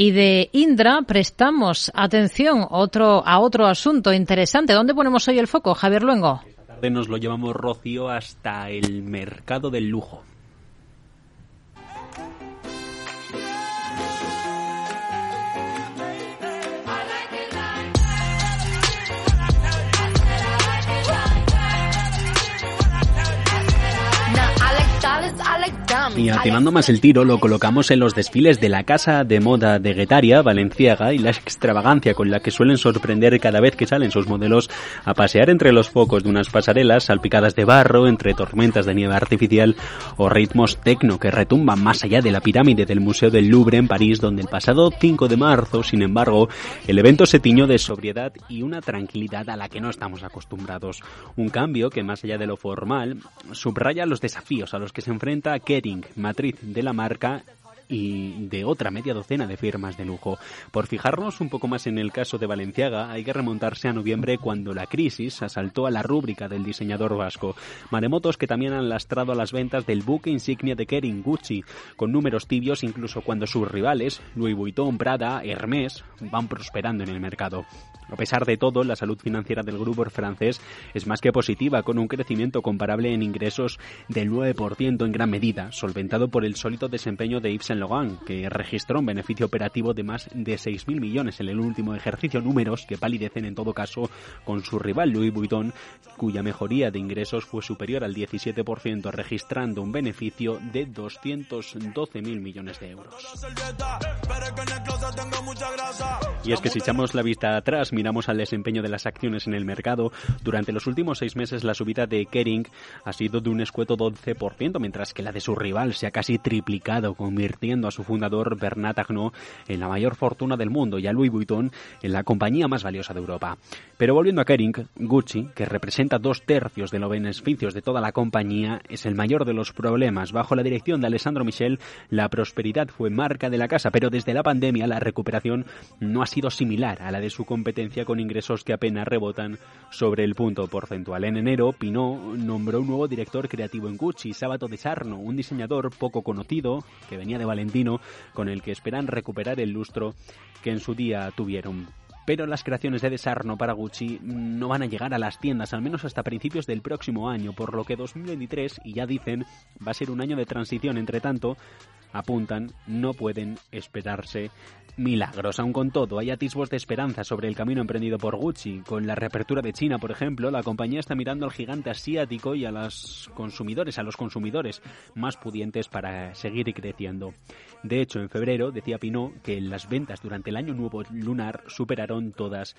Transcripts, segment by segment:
Y de Indra prestamos atención otro, a otro asunto interesante. ¿Dónde ponemos hoy el foco, Javier Luengo? Esta tarde nos lo llevamos, Rocío, hasta el mercado del lujo. Y afinando más el tiro, lo colocamos en los desfiles de la casa de moda de Guetaria, Valenciaga, y la extravagancia con la que suelen sorprender cada vez que salen sus modelos a pasear entre los focos de unas pasarelas salpicadas de barro, entre tormentas de nieve artificial o ritmos tecno que retumban más allá de la pirámide del Museo del Louvre en París, donde el pasado 5 de marzo, sin embargo, el evento se tiñó de sobriedad y una tranquilidad a la que no estamos acostumbrados. Un cambio que, más allá de lo formal, subraya los desafíos a los que se enfrenta Kering, matriz de la marca y de otra media docena de firmas de lujo. Por fijarnos un poco más en el caso de Valenciaga, hay que remontarse a noviembre cuando la crisis asaltó a la rúbrica del diseñador vasco. Maremotos que también han lastrado a las ventas del buque insignia de Kering Gucci, con números tibios incluso cuando sus rivales, Louis Vuitton, Prada, Hermès, van prosperando en el mercado. A pesar de todo, la salud financiera del grupo francés es más que positiva, con un crecimiento comparable en ingresos del 9% en gran medida, solventado por el sólido desempeño de Yves Saint Laurent, que registró un beneficio operativo de más de 6.000 millones en el último ejercicio, números que palidecen en todo caso con su rival Louis Vuitton, cuya mejoría de ingresos fue superior al 17%, registrando un beneficio de 212.000 millones de euros. Y es que si echamos la vista atrás, miramos al desempeño de las acciones en el mercado, durante los últimos seis meses la subida de Kering ha sido de un escueto 12%, mientras que la de su rival se ha casi triplicado, convirtiendo a su fundador Bernard Arnault en la mayor fortuna del mundo y a Louis Vuitton en la compañía más valiosa de Europa. Pero volviendo a Kering, Gucci, que representa dos tercios de los beneficios de toda la compañía, es el mayor de los problemas. Bajo la dirección de Alessandro Michel, la prosperidad fue marca de la casa, pero desde la pandemia la recuperación no ha sido similar a la de su competencia con ingresos que apenas rebotan sobre el punto porcentual. En enero, Pinot nombró un nuevo director creativo en Gucci, Sabato de Sarno, un diseñador poco conocido que venía de Con el que esperan recuperar el lustro que en su día tuvieron pero las creaciones de Desarno para Gucci no van a llegar a las tiendas, al menos hasta principios del próximo año, por lo que 2023, y ya dicen, va a ser un año de transición. Entre tanto, apuntan, no pueden esperarse milagros. Aun con todo, hay atisbos de esperanza sobre el camino emprendido por Gucci. Con la reapertura de China, por ejemplo, la compañía está mirando al gigante asiático y a los consumidores, a los consumidores más pudientes para seguir creciendo. De hecho, en febrero decía Pinot que las ventas durante el año nuevo lunar superaron todas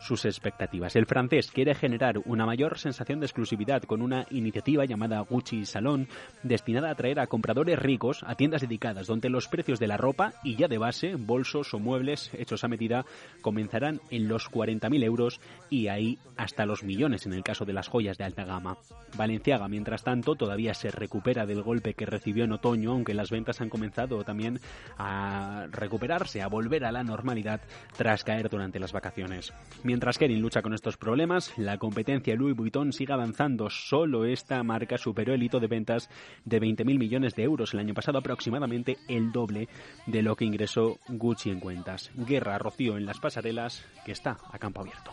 sus expectativas. El francés quiere generar una mayor sensación de exclusividad con una iniciativa llamada Gucci Salon, destinada a atraer a compradores ricos a tiendas dedicadas, donde los precios de la ropa y ya de base, bolsos o muebles hechos a medida, comenzarán en los 40.000 euros y ahí hasta los millones en el caso de las joyas de alta gama. Valenciaga, mientras tanto, todavía se recupera del golpe que recibió en otoño, aunque las ventas han comenzado también a recuperarse, a volver a la normalidad tras caer durante las vacaciones. Mientras Kering lucha con estos problemas, la competencia Louis Vuitton sigue avanzando. Solo esta marca superó el hito de ventas de 20.000 millones de euros el año pasado, aproximadamente el doble de lo que ingresó Gucci en cuentas. Guerra Rocío en las pasarelas, que está a campo abierto.